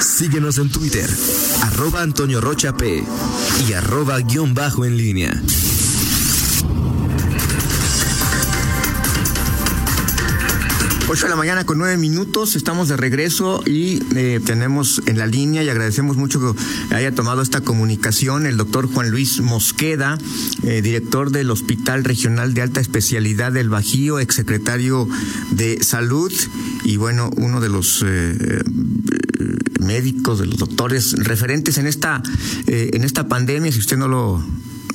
Síguenos en Twitter, arroba Antonio Rocha P y arroba guion bajo en línea. 8 de la mañana con 9 minutos, estamos de regreso y eh, tenemos en la línea y agradecemos mucho que haya tomado esta comunicación el doctor Juan Luis Mosqueda, eh, director del Hospital Regional de Alta Especialidad del Bajío, exsecretario de Salud y bueno, uno de los eh, médicos, de los doctores referentes en esta, en esta pandemia, si usted no lo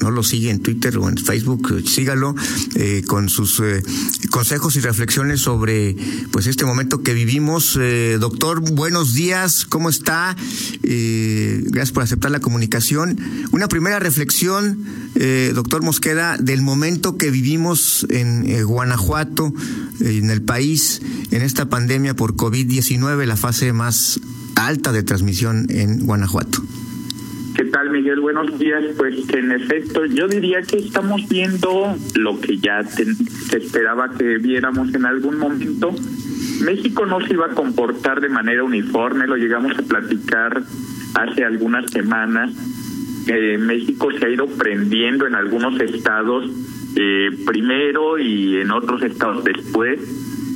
no lo sigue en Twitter o en Facebook, sígalo eh, con sus eh, consejos y reflexiones sobre pues este momento que vivimos. Eh, doctor, buenos días, ¿cómo está? gracias por aceptar la comunicación. Una primera reflexión, doctor Mosqueda, del momento que vivimos en Guanajuato, en el país, en esta pandemia por COVID-19, la fase más alta de transmisión en Guanajuato. ¿Qué tal, Miguel? Buenos días. Pues en efecto, yo diría que estamos viendo lo que ya se esperaba que viéramos en algún momento. México no se iba a comportar de manera uniforme, lo llegamos a platicar hace algunas semanas. Eh, México se ha ido prendiendo en algunos estados eh, primero y en otros estados después.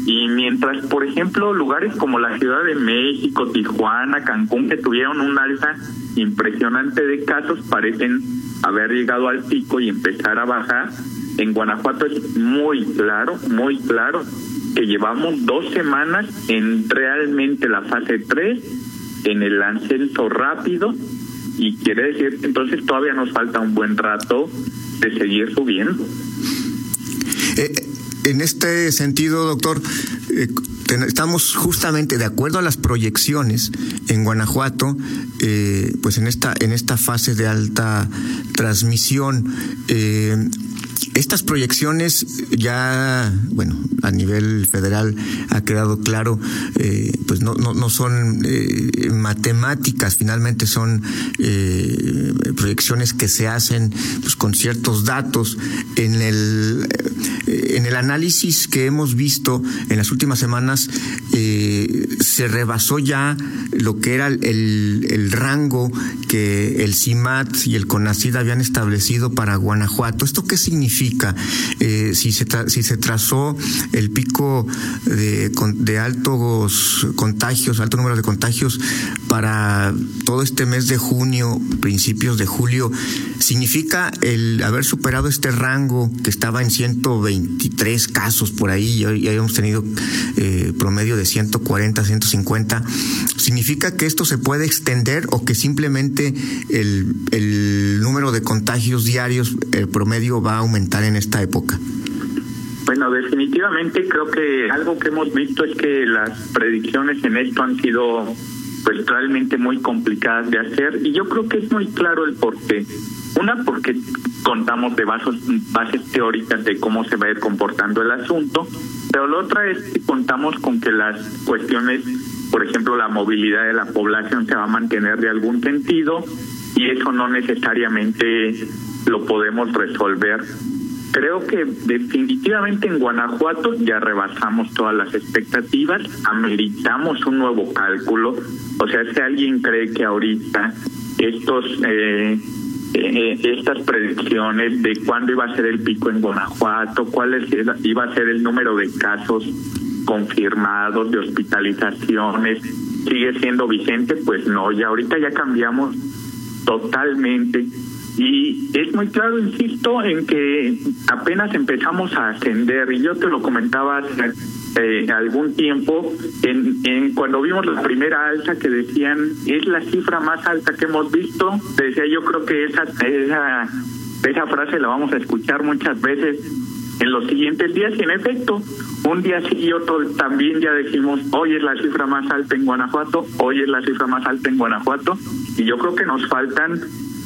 Y mientras, por ejemplo, lugares como la Ciudad de México, Tijuana, Cancún, que tuvieron un alza impresionante de casos parecen haber llegado al pico y empezar a bajar. En Guanajuato es muy claro, muy claro que llevamos dos semanas en realmente la fase 3, en el ascenso rápido, y quiere decir que entonces todavía nos falta un buen rato de seguir subiendo. Eh, en este sentido, doctor, eh, estamos justamente de acuerdo a las proyecciones en Guanajuato, eh, pues en esta en esta fase de alta transmisión. Eh, estas proyecciones ya, bueno, a nivel federal ha quedado claro, pues no, no, no son matemáticas, finalmente son proyecciones que se hacen pues, con ciertos datos. En el, en el análisis que hemos visto en las últimas semanas, se rebasó ya lo que era el, rango que el CIMAT y el CONACID habían establecido para Guanajuato. ¿Esto qué significa? Eh, si, se si trazó el pico de, de altos contagios, alto número de contagios para todo este mes de junio, principios de julio, significa el haber superado este rango que estaba en 123 casos por ahí, ya habíamos tenido eh, promedio de 140, 150, significa que esto se puede extender o que simplemente el, el número de contagios diarios, el promedio va a aumentar en esta época? Bueno, definitivamente creo que algo que hemos visto es que las predicciones en esto han sido pues realmente muy complicadas de hacer y yo creo que es muy claro el porqué. Una porque contamos de bases, bases teóricas de cómo se va a ir comportando el asunto, pero la otra es que contamos con que las cuestiones, por ejemplo, la movilidad de la población se va a mantener de algún sentido y eso no necesariamente lo podemos resolver Creo que definitivamente en Guanajuato ya rebasamos todas las expectativas, ameritamos un nuevo cálculo. O sea, si alguien cree que ahorita estos eh, eh, estas predicciones de cuándo iba a ser el pico en Guanajuato, cuál iba a ser el número de casos confirmados, de hospitalizaciones, sigue siendo vigente, pues no, ya ahorita ya cambiamos totalmente. Y es muy claro, insisto, en que apenas empezamos a ascender, y yo te lo comentaba eh, algún tiempo, en, en cuando vimos la primera alza que decían es la cifra más alta que hemos visto, decía yo creo que esa, esa, esa frase la vamos a escuchar muchas veces en los siguientes días y en efecto, un día sí y otro también ya decimos, hoy es la cifra más alta en Guanajuato, hoy es la cifra más alta en Guanajuato y yo creo que nos faltan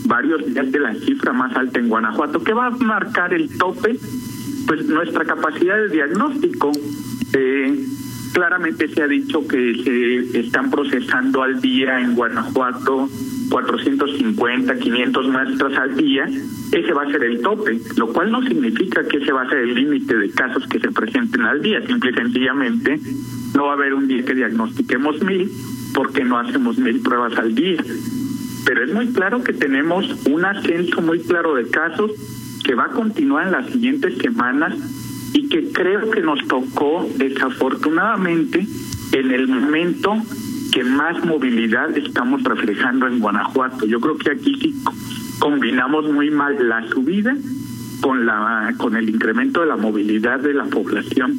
varios días de la cifra más alta en Guanajuato, que va a marcar el tope, pues nuestra capacidad de diagnóstico. Eh, claramente se ha dicho que se están procesando al día en Guanajuato 450, 500 muestras al día, ese va a ser el tope, lo cual no significa que ese va a ser el límite de casos que se presenten al día, simple y sencillamente no va a haber un día que diagnostiquemos mil, porque no hacemos mil pruebas al día. Pero es muy claro que tenemos un ascenso muy claro de casos que va a continuar en las siguientes semanas y que creo que nos tocó desafortunadamente en el momento que más movilidad estamos reflejando en Guanajuato. Yo creo que aquí sí combinamos muy mal la subida con la con el incremento de la movilidad de la población.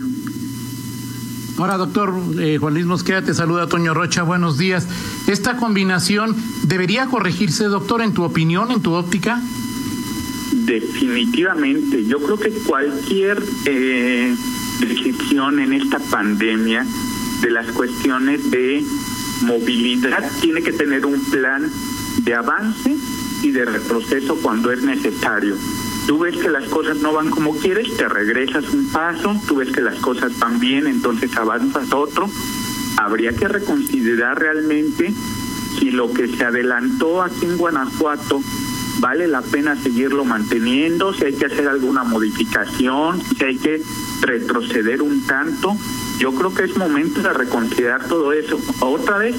Ahora, doctor eh, Juan Luis Mosqueda, te saluda Toño Rocha, buenos días. ¿Esta combinación debería corregirse, doctor, en tu opinión, en tu óptica? Definitivamente, yo creo que cualquier eh, decisión en esta pandemia de las cuestiones de movilidad tiene que tener un plan de avance y de retroceso cuando es necesario. Tú ves que las cosas no van como quieres, te regresas un paso, tú ves que las cosas van bien, entonces avanzas otro. Habría que reconsiderar realmente si lo que se adelantó aquí en Guanajuato vale la pena seguirlo manteniendo, si hay que hacer alguna modificación, si hay que retroceder un tanto. Yo creo que es momento de reconsiderar todo eso. Otra vez,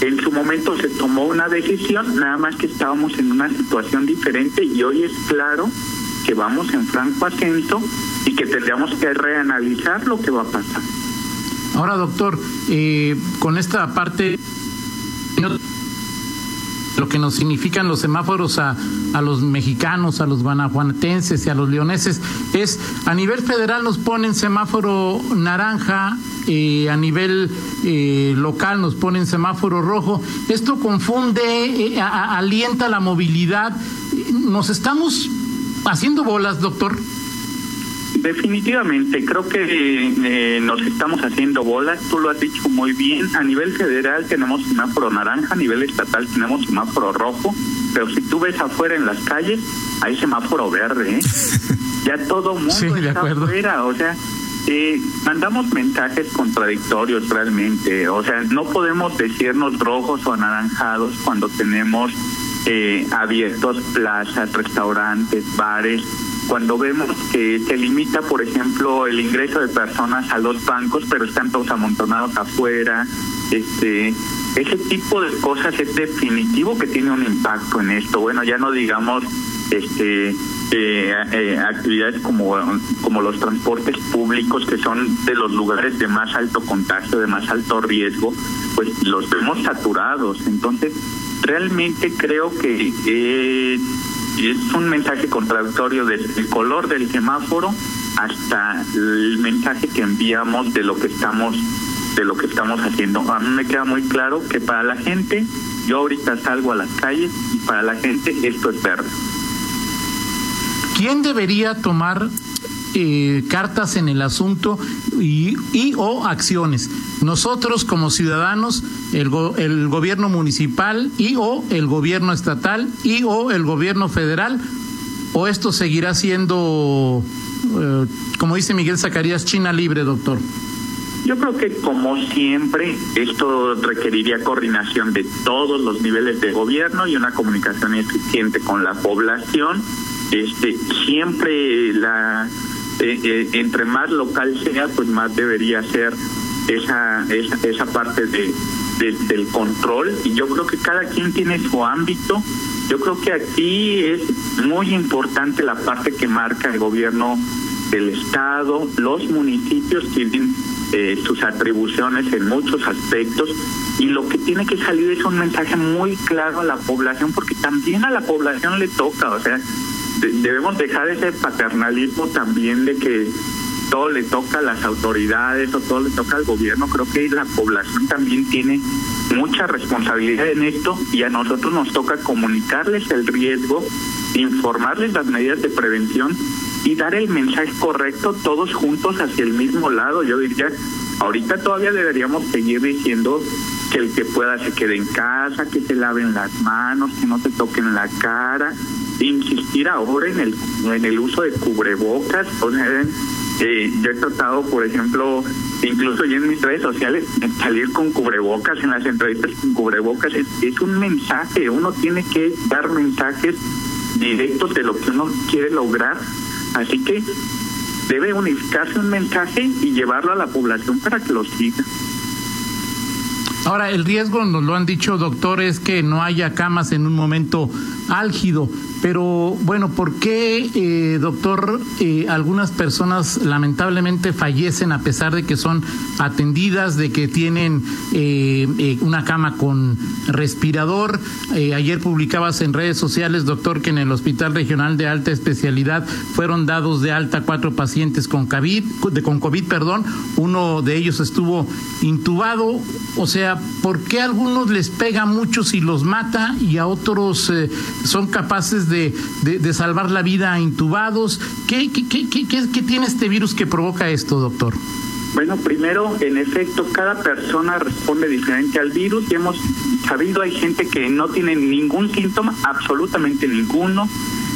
en su momento se tomó una decisión, nada más que estábamos en una situación diferente y hoy es claro que vamos en franco ascenso y que tendríamos que reanalizar lo que va a pasar. Ahora, doctor, eh, con esta parte lo que nos significan los semáforos a, a los mexicanos, a los guanajuatenses y a los leoneses, es a nivel federal nos ponen semáforo naranja, eh, a nivel eh, local nos ponen semáforo rojo. Esto confunde, eh, alienta la movilidad. ¿Nos estamos haciendo bolas, doctor? Definitivamente, creo que eh, nos estamos haciendo bolas, tú lo has dicho muy bien, a nivel federal tenemos semáforo naranja, a nivel estatal tenemos semáforo rojo, pero si tú ves afuera en las calles, hay semáforo verde, ¿eh? ya todo mundo está afuera, o sea, eh, mandamos mensajes contradictorios realmente, o sea, no podemos decirnos rojos o anaranjados cuando tenemos eh, abiertos plazas, restaurantes, bares, cuando vemos que se limita, por ejemplo, el ingreso de personas a los bancos, pero están todos amontonados afuera, este, ese tipo de cosas es definitivo que tiene un impacto en esto. Bueno, ya no digamos este eh, eh, actividades como, como los transportes públicos, que son de los lugares de más alto contagio, de más alto riesgo, pues los vemos saturados. Entonces, realmente creo que eh, es un mensaje contradictorio desde el color del semáforo hasta el mensaje que enviamos de lo que estamos de lo que estamos haciendo. A mí me queda muy claro que para la gente, yo ahorita salgo a las calles y para la gente esto es verde. ¿Quién debería tomar eh, cartas en el asunto y, o acciones. Nosotros como ciudadanos, el, el gobierno municipal y o el gobierno estatal y o el gobierno federal, o esto seguirá siendo, eh, como dice Miguel Zacarías, China libre, doctor. Yo creo que como siempre esto requeriría coordinación de todos los niveles de gobierno y una comunicación eficiente con la población. Este siempre la eh, eh, entre más local sea, pues más debería ser esa, esa, esa parte de, del control. Y yo creo que cada quien tiene su ámbito. Yo creo que aquí es muy importante la parte que marca el gobierno del Estado. Los municipios tienen eh, sus atribuciones en muchos aspectos y lo que tiene que salir es un mensaje muy claro a la población porque también a la población le toca, o sea, debemos dejar ese paternalismo también de que todo le toca a las autoridades o todo le toca al gobierno. Creo que la población también tiene mucha responsabilidad en esto y a nosotros nos toca comunicarles el riesgo, informarles las medidas de prevención y dar el mensaje correcto todos juntos hacia el mismo lado. Yo diría, ahorita todavía deberíamos seguir diciendo que el que pueda se quede en casa, que se laven las manos, que no se toquen la cara, insistir ahora en el en el uso de cubrebocas o eh, yo he tratado por ejemplo incluso ya en mis redes sociales salir con cubrebocas en las entrevistas con cubrebocas es, es un mensaje uno tiene que dar mensajes directos de lo que uno quiere lograr así que debe unificarse un mensaje y llevarlo a la población para que lo siga Ahora, el riesgo, nos lo han dicho doctores, que no haya camas en un momento álgido. Pero bueno, ¿por qué, eh, doctor, eh, algunas personas lamentablemente fallecen a pesar de que son atendidas, de que tienen eh, una cama con respirador? ayer publicabas en redes sociales, doctor, que en el Hospital Regional de Alta Especialidad fueron dados de alta cuatro pacientes con COVID, con COVID, perdón. Uno de ellos estuvo intubado. O sea, ¿por qué a algunos les pega mucho si los mata y a otros son capaces de, de, salvar la vida a intubados. ¿Qué, qué, qué, qué, tiene este virus que provoca esto, doctor? Bueno, primero, en efecto, cada persona responde diferente al virus y hemos sabido, hay gente que no tiene ningún síntoma, absolutamente ninguno.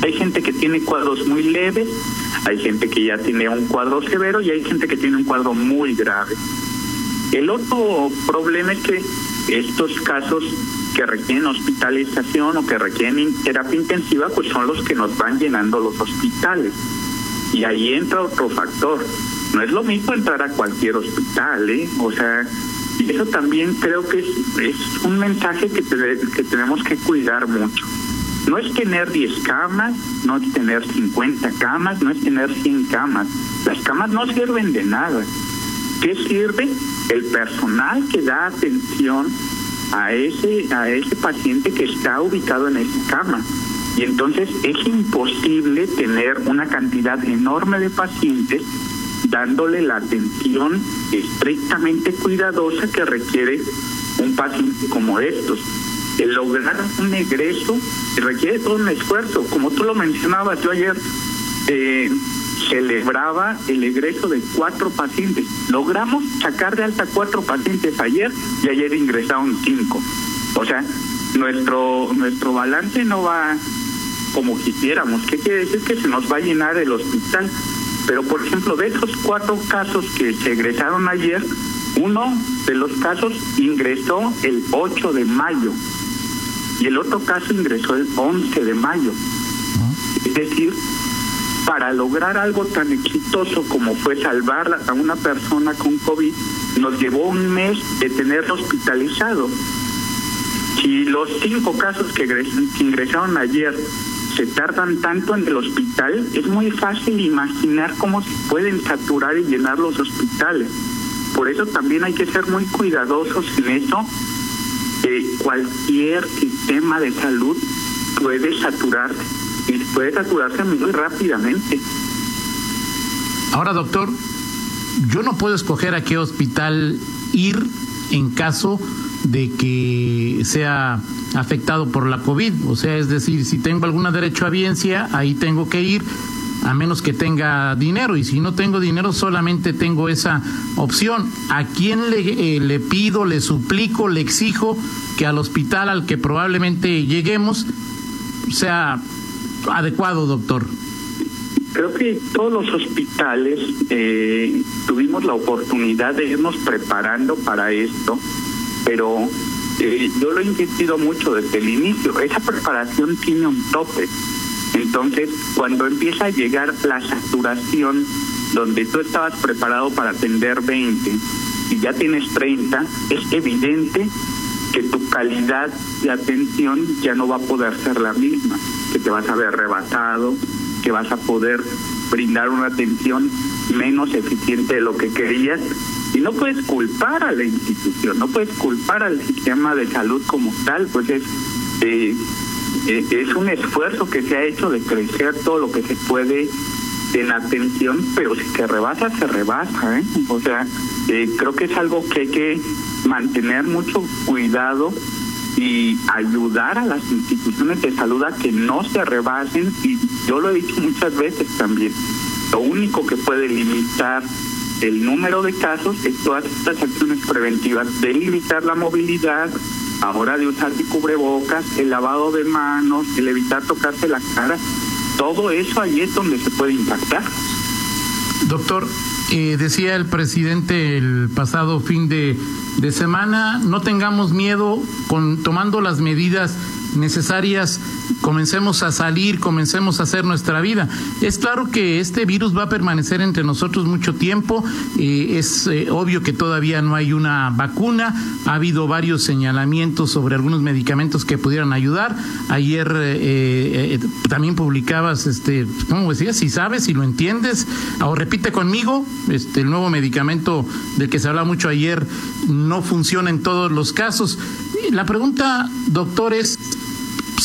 Hay gente que tiene cuadros muy leves, hay gente que ya tiene un cuadro severo y hay gente que tiene un cuadro muy grave. El otro problema es que estos casos que requieren hospitalización o que requieren terapia intensiva, pues son los que nos van llenando los hospitales. Y ahí entra otro factor. No es lo mismo entrar a cualquier hospital, ¿eh? O sea, y eso también creo que es, un mensaje que, que tenemos que cuidar mucho. No es tener 10 camas, no es tener 50 camas, no es tener 100 camas. Las camas no sirven de nada. ¿Qué sirve? El personal que da atención a ese, a ese paciente que está ubicado en esa cama. Y entonces es imposible tener una cantidad enorme de pacientes dándole la atención estrictamente cuidadosa que requiere un paciente como estos. El lograr un egreso requiere todo un esfuerzo. Como tú lo mencionabas, yo ayer eh, celebraba el egreso de cuatro pacientes. Logramos sacar de alta cuatro pacientes ayer y ayer ingresaron cinco. O sea, nuestro nuestro balance no va como quisiéramos. ¿Qué quiere decir? Que se nos va a llenar el hospital. Pero, por ejemplo, de esos cuatro casos que se egresaron ayer, uno de los casos ingresó el 8 de mayo y el otro caso ingresó el 11 de mayo. Es decir, para lograr algo tan exitoso como fue salvar a una persona con COVID, nos llevó un mes de tenerlo hospitalizado. Si los cinco casos que ingresaron ayer se tardan tanto en el hospital, es muy fácil imaginar cómo se pueden saturar y llenar los hospitales. Por eso también hay que ser muy cuidadosos en eso. Eh, cualquier sistema de salud puede saturarse puede saturarse muy rápidamente. Ahora, doctor, yo no puedo escoger a qué hospital ir en caso de que sea afectado por la COVID. O sea, es decir, si tengo alguna derecho a audiencia, ahí tengo que ir, a menos que tenga dinero. Y si no tengo dinero, solamente tengo esa opción. ¿A quién le, eh, le pido, le suplico, le exijo que al hospital al que probablemente lleguemos sea adecuado, doctor? Creo que todos los hospitales eh, tuvimos la oportunidad de irnos preparando para esto, pero eh, yo lo he insistido mucho desde el inicio. Esa preparación tiene un tope. Entonces, cuando empieza a llegar la saturación, donde tú estabas preparado para atender 20 y ya tienes 30, es evidente que tu calidad de atención ya no va a poder ser la misma que te vas a ver rebasado, que vas a poder brindar una atención menos eficiente de lo que querías. Y no puedes culpar a la institución, no puedes culpar al sistema de salud como tal, pues es, eh, eh, es un esfuerzo que se ha hecho de crecer todo lo que se puede en atención, pero si se rebasa, se rebasa. ¿eh? O sea, eh, creo que es algo que hay que mantener mucho cuidado y ayudar a las instituciones de salud a que no se rebasen y yo lo he dicho muchas veces también, lo único que puede limitar el número de casos es todas estas acciones preventivas de limitar la movilidad, ahora de usar el cubrebocas, el lavado de manos, el evitar tocarse la cara, todo eso ahí es donde se puede impactar. Doctor, eh, decía el presidente el pasado fin de de semana, no tengamos miedo con tomando las medidas necesarias comencemos a salir, comencemos a hacer nuestra vida. Es claro que este virus va a permanecer entre nosotros mucho tiempo, eh, es eh, obvio que todavía no hay una vacuna, ha habido varios señalamientos sobre algunos medicamentos que pudieran ayudar. Ayer eh, también publicabas, este, ¿cómo decías? Si sabes, si lo entiendes, o repite conmigo, este, el nuevo medicamento del que se habla mucho ayer no funciona en todos los casos. La pregunta, doctor, es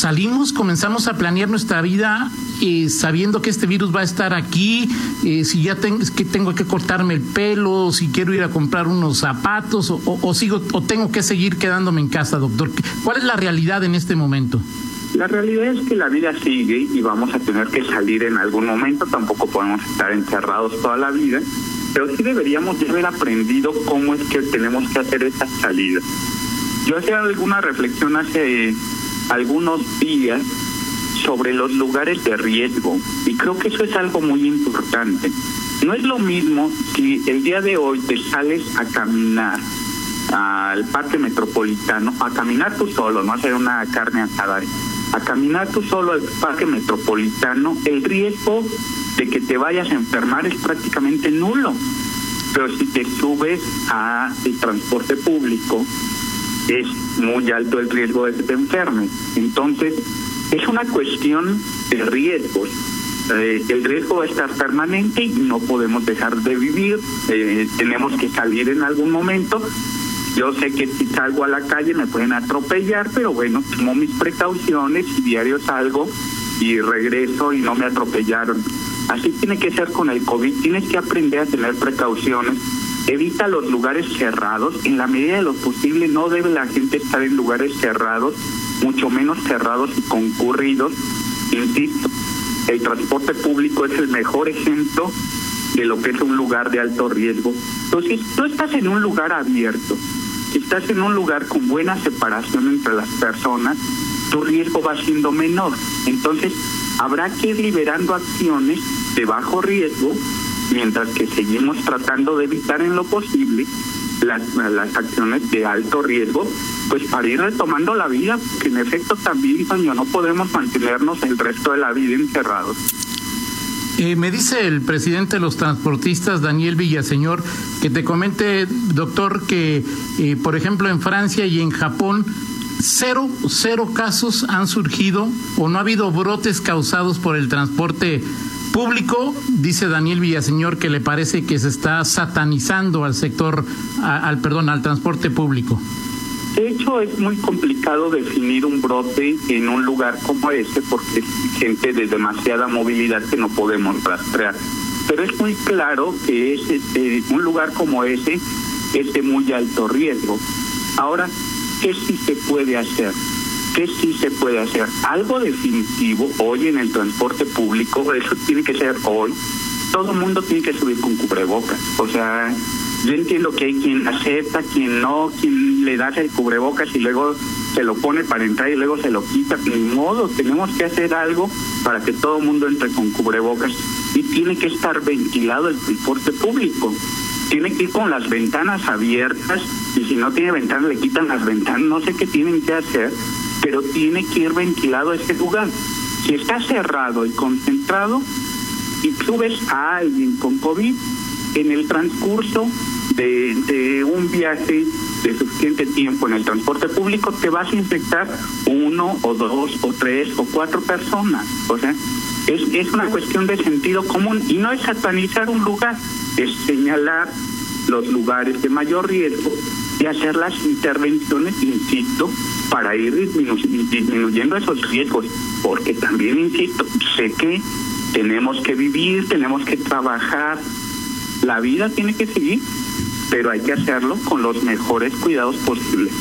salimos, comenzamos a planear nuestra vida eh, sabiendo que este virus va a estar aquí, eh, si ya tengo, que tengo que cortarme el pelo, si quiero ir a comprar unos zapatos o, sigo o tengo que seguir quedándome en casa, doctor. ¿Cuál es la realidad en este momento? La realidad es que la vida sigue y vamos a tener que salir en algún momento, tampoco podemos estar encerrados toda la vida, pero sí deberíamos haber aprendido cómo es que tenemos que hacer esa salida. Yo hacía alguna reflexión hace algunos días sobre los lugares de riesgo y creo que eso es algo muy importante. No es lo mismo si el día de hoy te sales a caminar al parque metropolitano, a caminar tú solo, no hacer una carne asada, a caminar tú solo al parque metropolitano, el riesgo de que te vayas a enfermar es prácticamente nulo. Pero si te subes a el transporte público, es muy alto el riesgo de que. Entonces, es una cuestión de riesgos. Eh, el riesgo va a estar permanente y no podemos dejar de vivir. Eh, tenemos que salir en algún momento. Yo sé que si salgo a la calle me pueden atropellar, pero bueno, tomo mis precauciones y diario salgo y regreso y no me atropellaron. Así tiene que ser con el COVID. Tienes que aprender a tener precauciones evita los lugares cerrados. En la medida de lo posible no debe la gente estar en lugares cerrados, mucho menos cerrados y concurridos. Insisto, el transporte público es el mejor ejemplo de lo que es un lugar de alto riesgo. Entonces, tú estás en un lugar abierto, estás en un lugar con buena separación entre las personas, tu riesgo va siendo menor. Entonces, habrá que ir liberando acciones de bajo riesgo mientras que seguimos tratando de evitar en lo posible las, las acciones de alto riesgo, pues para ir retomando la vida, que en efecto también, no podemos mantenernos el resto de la vida encerrados. Eh, me dice el presidente de los transportistas, Daniel Villaseñor, que te comente, doctor, que eh, por ejemplo en Francia y en Japón cero, cero casos han surgido o no ha habido brotes causados por el transporte público, dice Daniel Villaseñor que le parece que se está satanizando al sector, al perdón, al transporte público. De hecho, es muy complicado definir un brote en un lugar como este porque es gente de demasiada movilidad que no podemos rastrear. Pero es muy claro que es este, un lugar como ese es de muy alto riesgo. Ahora, ¿qué sí se puede hacer? ¿Qué sí se puede hacer? Algo definitivo hoy en el transporte público, eso tiene que ser hoy. Todo el mundo tiene que subir con cubrebocas. O sea, yo entiendo que hay quien acepta, quien no, quien le da el cubrebocas y luego se lo pone para entrar y luego se lo quita. Ni modo, tenemos que hacer algo para que todo el mundo entre con cubrebocas. Y tiene que estar ventilado el transporte público. Tiene que ir con las ventanas abiertas y si no tiene ventanas le quitan las ventanas. No sé qué tienen que hacer pero tiene que ir ventilado ese lugar. Si está cerrado y concentrado y tú ves a alguien con COVID en el transcurso de, un viaje de suficiente tiempo en el transporte público, te vas a infectar uno o dos o tres o cuatro personas. O sea, es, es una cuestión de sentido común y no es satanizar un lugar, es señalar los lugares de mayor riesgo y hacer las intervenciones, insisto, para ir disminuyendo esos riesgos. Porque también, insisto, sé que tenemos que vivir, tenemos que trabajar, la vida tiene que seguir, pero hay que hacerlo con los mejores cuidados posibles.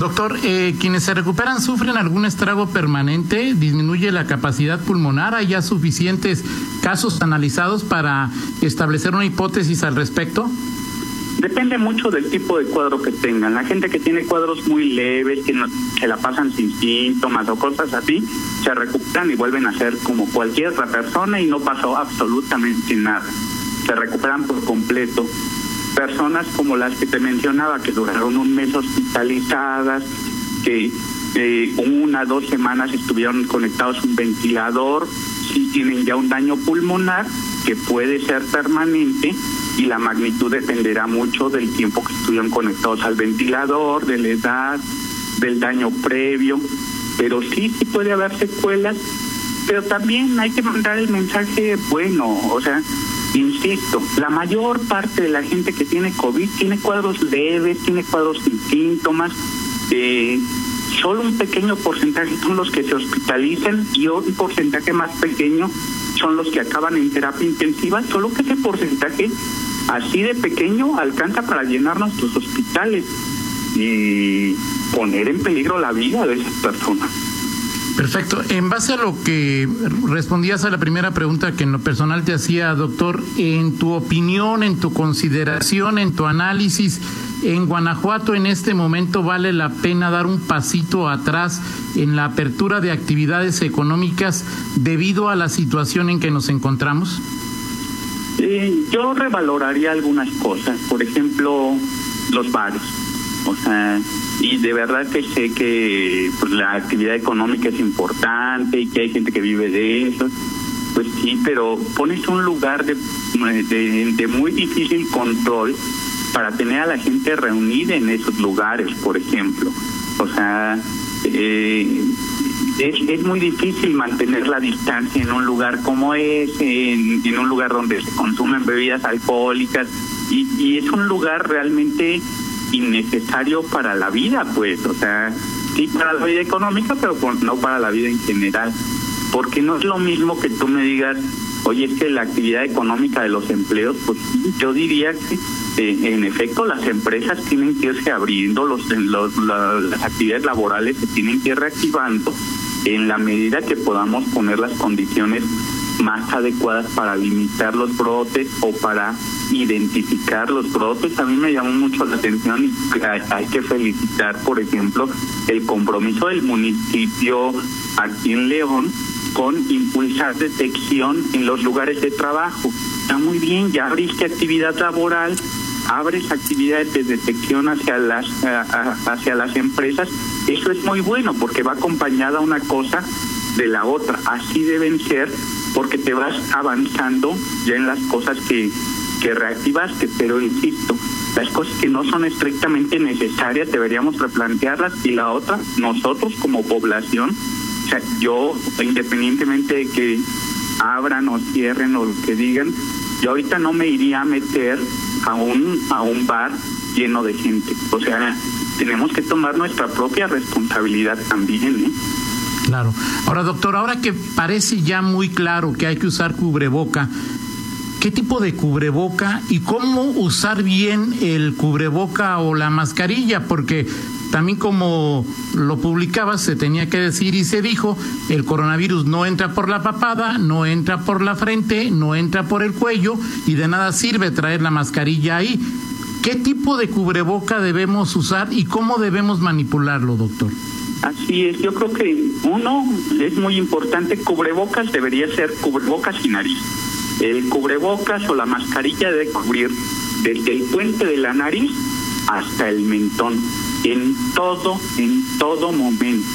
Doctor, eh, quienes se recuperan sufren algún estrago permanente, disminuye la capacidad pulmonar, hay ya suficientes casos analizados para establecer una hipótesis al respecto. Depende mucho del tipo de cuadro que tengan. La gente que tiene cuadros muy leves, que no, se la pasan sin síntomas o cosas así, se recuperan y vuelven a ser como cualquier otra persona y no pasó absolutamente nada. Se recuperan por completo. personas como las que te mencionaba, que duraron un mes hospitalizadas, que eh, una, dos semanas estuvieron conectados a un ventilador, si tienen ya un daño pulmonar que puede ser permanente y la magnitud dependerá mucho del tiempo que estuvieron conectados al ventilador, de la edad, del daño previo, pero sí, sí puede haber secuelas, pero también hay que mandar el mensaje bueno, o sea, insisto, la mayor parte de la gente que tiene COVID tiene cuadros leves, tiene cuadros sin síntomas, eh, solo un pequeño porcentaje son los que se hospitalizan y un porcentaje más pequeño son los que acaban en terapia intensiva, solo que ese porcentaje así de pequeño alcanza para llenar nuestros hospitales y poner en peligro la vida de esas personas. Perfecto. En base a lo que respondías a la primera pregunta que en lo personal te hacía, doctor, en tu opinión, en tu consideración, en tu análisis, en Guanajuato en este momento vale la pena dar un pasito atrás en la apertura de actividades económicas debido a la situación en que nos encontramos? Yo revaloraría algunas cosas, por ejemplo, los bares. O sea, y de verdad que sé que pues, la actividad económica es importante y que hay gente que vive de eso. Pues sí, pero pones un lugar de, de, de muy difícil control para tener a la gente reunida en esos lugares, por ejemplo. O sea, eh, es, es muy difícil mantener la distancia en un lugar como ese, en, en un lugar donde se consumen bebidas alcohólicas, y, y es un lugar realmente innecesario para la vida, pues, o sea, sí para la vida económica, pero no para la vida en general. Porque no es lo mismo que tú me digas, oye, es que la actividad económica de los empleos, pues yo diría que eh, en efecto las empresas tienen que irse abriendo, los, los las actividades laborales se tienen que ir reactivando en la medida que podamos poner las condiciones más adecuadas para limitar los brotes o para identificar los brotes. A mí me llamó mucho la atención y hay, que felicitar, por ejemplo, el compromiso del municipio aquí en León con impulsar detección en los lugares de trabajo. Está muy bien, ya abriste actividad laboral, abres actividades de detección hacia las hacia las empresas. Eso es muy bueno porque va acompañada una cosa de la otra. Así deben ser porque te vas avanzando ya en las cosas que, que reactivaste, pero insisto, las cosas que no son estrictamente necesarias deberíamos replantearlas y la otra, nosotros como población, o sea, yo independientemente de que abran o cierren o lo que digan, yo ahorita no me iría a meter a un, a un bar lleno de gente. O sea, tenemos que tomar nuestra propia responsabilidad también, ¿eh? Claro. Ahora, doctor, ahora que parece ya muy claro que hay que usar cubreboca, ¿qué tipo de cubreboca y cómo usar bien el cubreboca o la mascarilla? Porque también como lo publicaba, se tenía que decir y se dijo, el coronavirus no entra por la papada, no entra por la frente, no entra por el cuello y de nada sirve traer la mascarilla ahí. ¿Qué tipo de cubreboca debemos usar y cómo debemos manipularlo, doctor? Así es, yo creo que uno es muy importante, cubrebocas debería ser cubrebocas y nariz. El cubrebocas o la mascarilla debe cubrir desde el puente de la nariz hasta el mentón, en todo, en todo momento.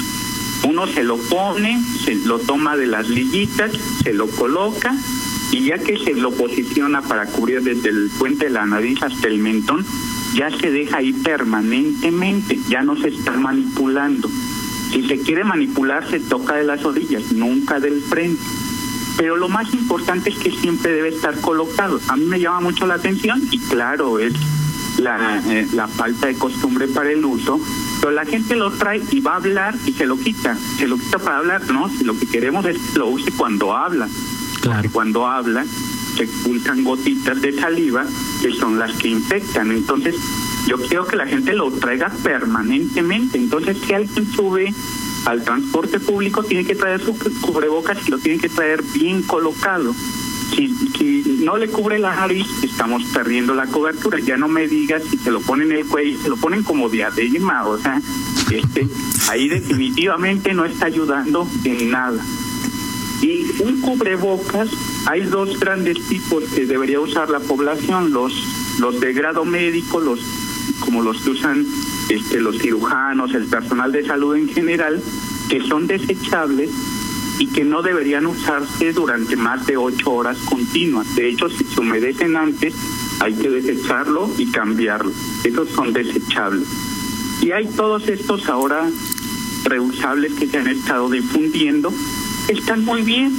Uno se lo pone, se lo toma de las liguitas, se lo coloca y ya que se lo posiciona para cubrir desde el puente de la nariz hasta el mentón, ya se deja ahí permanentemente, ya no se está manipulando. Si se quiere manipular, se toca de las orillas, nunca del frente. Pero lo más importante es que siempre debe estar colocado. A mí me llama mucho la atención y claro, es la, eh, la falta de costumbre para el uso, pero la gente lo trae y va a hablar y se lo quita. Se lo quita para hablar, no, si lo que queremos es que lo use cuando habla. Claro. Porque cuando habla se expulsan gotitas de saliva que son las que infectan. Entonces, yo quiero que la gente lo traiga permanentemente. Entonces, si alguien sube al transporte público, tiene que traer su cubrebocas y lo tiene que traer bien colocado. Si, si no le cubre la nariz, estamos perdiendo la cobertura. Ya no me digas si se lo ponen en el cuello, se lo ponen como diadema, o sea, este, ahí definitivamente no está ayudando en nada. Y un cubrebocas, hay dos grandes tipos que debería usar la población, los los de grado médico, los como los que usan este, los cirujanos, el personal de salud en general, que son desechables y que no deberían usarse durante más de ocho horas continuas. De hecho, si se humedecen antes, hay que desecharlo y cambiarlo. Esos son desechables. Y hay todos estos ahora reusables que se han estado difundiendo, están muy bien.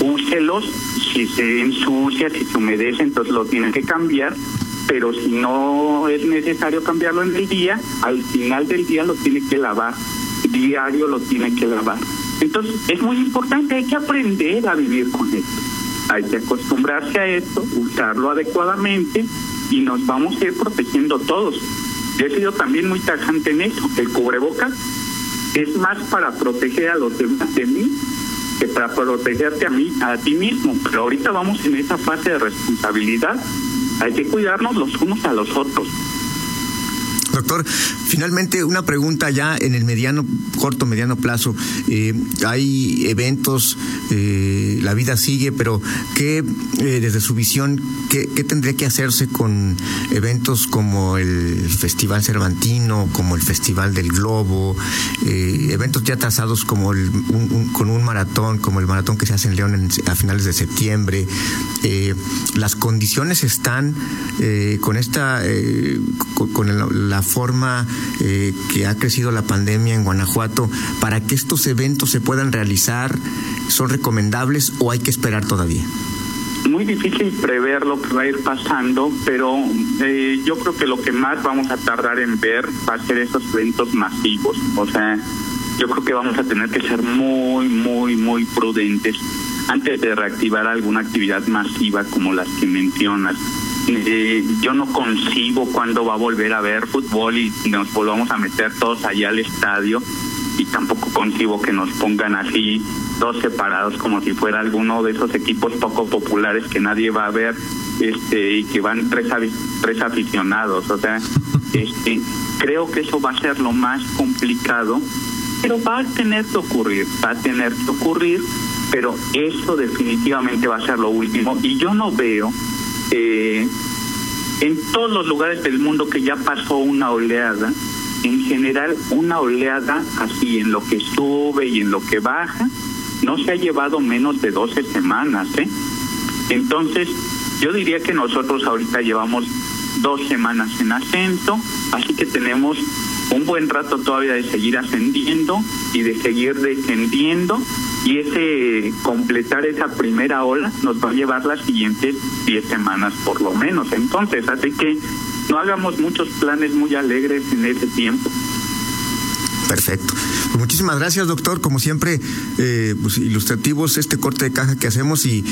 Úselos, si se ensucia, si se humedece, entonces lo tienen que cambiar pero si no es necesario cambiarlo en el día, al final del día lo tiene que lavar, diario lo tiene que lavar. Entonces es muy importante, hay que aprender a vivir con esto, hay que acostumbrarse a esto, usarlo adecuadamente y nos vamos a ir protegiendo todos. Yo he sido también muy tajante en eso, el cubrebocas es más para proteger a los demás de mí que para protegerte a mí, a ti mismo. Pero ahorita vamos en esa fase de responsabilidad hay que cuidarnos los unos a los otros. Doctor, finalmente una pregunta ya en el mediano, corto, mediano plazo. Eh, hay eventos, eh, la vida sigue, pero ¿qué, eh, desde su visión, qué, tendría que hacerse con eventos como el Festival Cervantino, como el Festival del Globo, eventos ya trazados como el, con un maratón, como el maratón que se hace en León a finales de septiembre? las condiciones están con esta, con, la forma eh, que ha crecido la pandemia en Guanajuato para que estos eventos se puedan realizar? ¿Son recomendables o hay que esperar todavía? Muy difícil prever lo que va a ir pasando, pero eh, yo creo que lo que más vamos a tardar en ver va a ser esos eventos masivos. O sea, yo creo que vamos a tener que ser muy, muy, muy prudentes antes de reactivar alguna actividad masiva como las que mencionas. Eh, yo no concibo cuándo va a volver a ver fútbol y nos volvamos a meter todos allá al estadio y tampoco concibo que nos pongan así dos separados como si fuera alguno de esos equipos poco populares que nadie va a ver este y que van tres, tres aficionados. O sea este creo que eso va a ser lo más complicado pero va a tener que ocurrir va a tener que ocurrir pero eso definitivamente va a ser lo último. Y yo no veo eh, en todos los lugares del mundo que ya pasó una oleada, en general una oleada así en lo que sube y en lo que baja, no se ha llevado menos de 12 semanas. ¿eh? Entonces, yo diría que nosotros ahorita llevamos dos semanas en ascenso, así que tenemos un buen rato todavía de seguir ascendiendo y de seguir descendiendo y ese completar esa primera ola nos va a llevar las siguientes 10 semanas por lo menos. Entonces, así que no hagamos muchos planes muy alegres en ese tiempo. Perfecto. Pues muchísimas gracias, doctor. Como siempre, eh, pues ilustrativos este corte de caja que hacemos y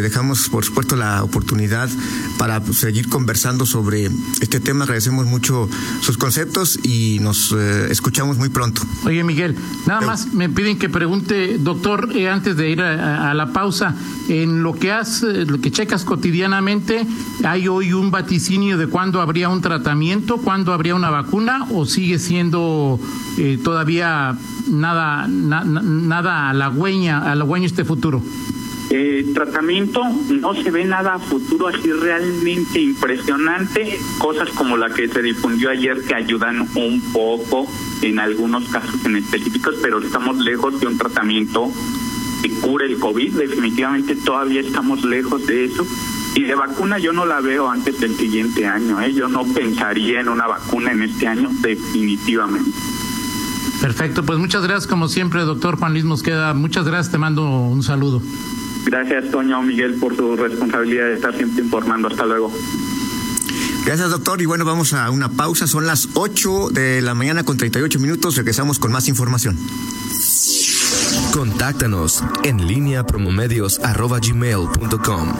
dejamos, por supuesto, la oportunidad para pues, seguir conversando sobre este tema. Agradecemos mucho sus conceptos y nos eh, escuchamos muy pronto. Oye, Miguel, nada más me piden que pregunte, doctor, eh, antes de ir a, la pausa, en lo que has, lo que checas cotidianamente, ¿hay hoy un vaticinio de cuándo habría un tratamiento, cuándo habría una vacuna o sigue siendo eh, todavía nada, nada halagüeña, halagüeño este futuro? Eh, tratamiento no se ve nada futuro así realmente impresionante, cosas como la que se difundió ayer que ayudan un poco en algunos casos en específicos, pero estamos lejos de un tratamiento que cure el COVID, definitivamente todavía estamos lejos de eso. Y de vacuna yo no la veo antes del siguiente año, ¿eh? yo no pensaría en una vacuna en este año definitivamente. Perfecto, pues muchas gracias como siempre, doctor Juan Luis Mosqueda. Muchas gracias, te mando un saludo. Gracias, Toño Miguel, por su responsabilidad de estar siempre informando. Hasta luego. Gracias, doctor. Y bueno, vamos a una pausa. Son las 8 de la mañana con 38 minutos. Regresamos con más información. Contáctanos en línea promomedios.com.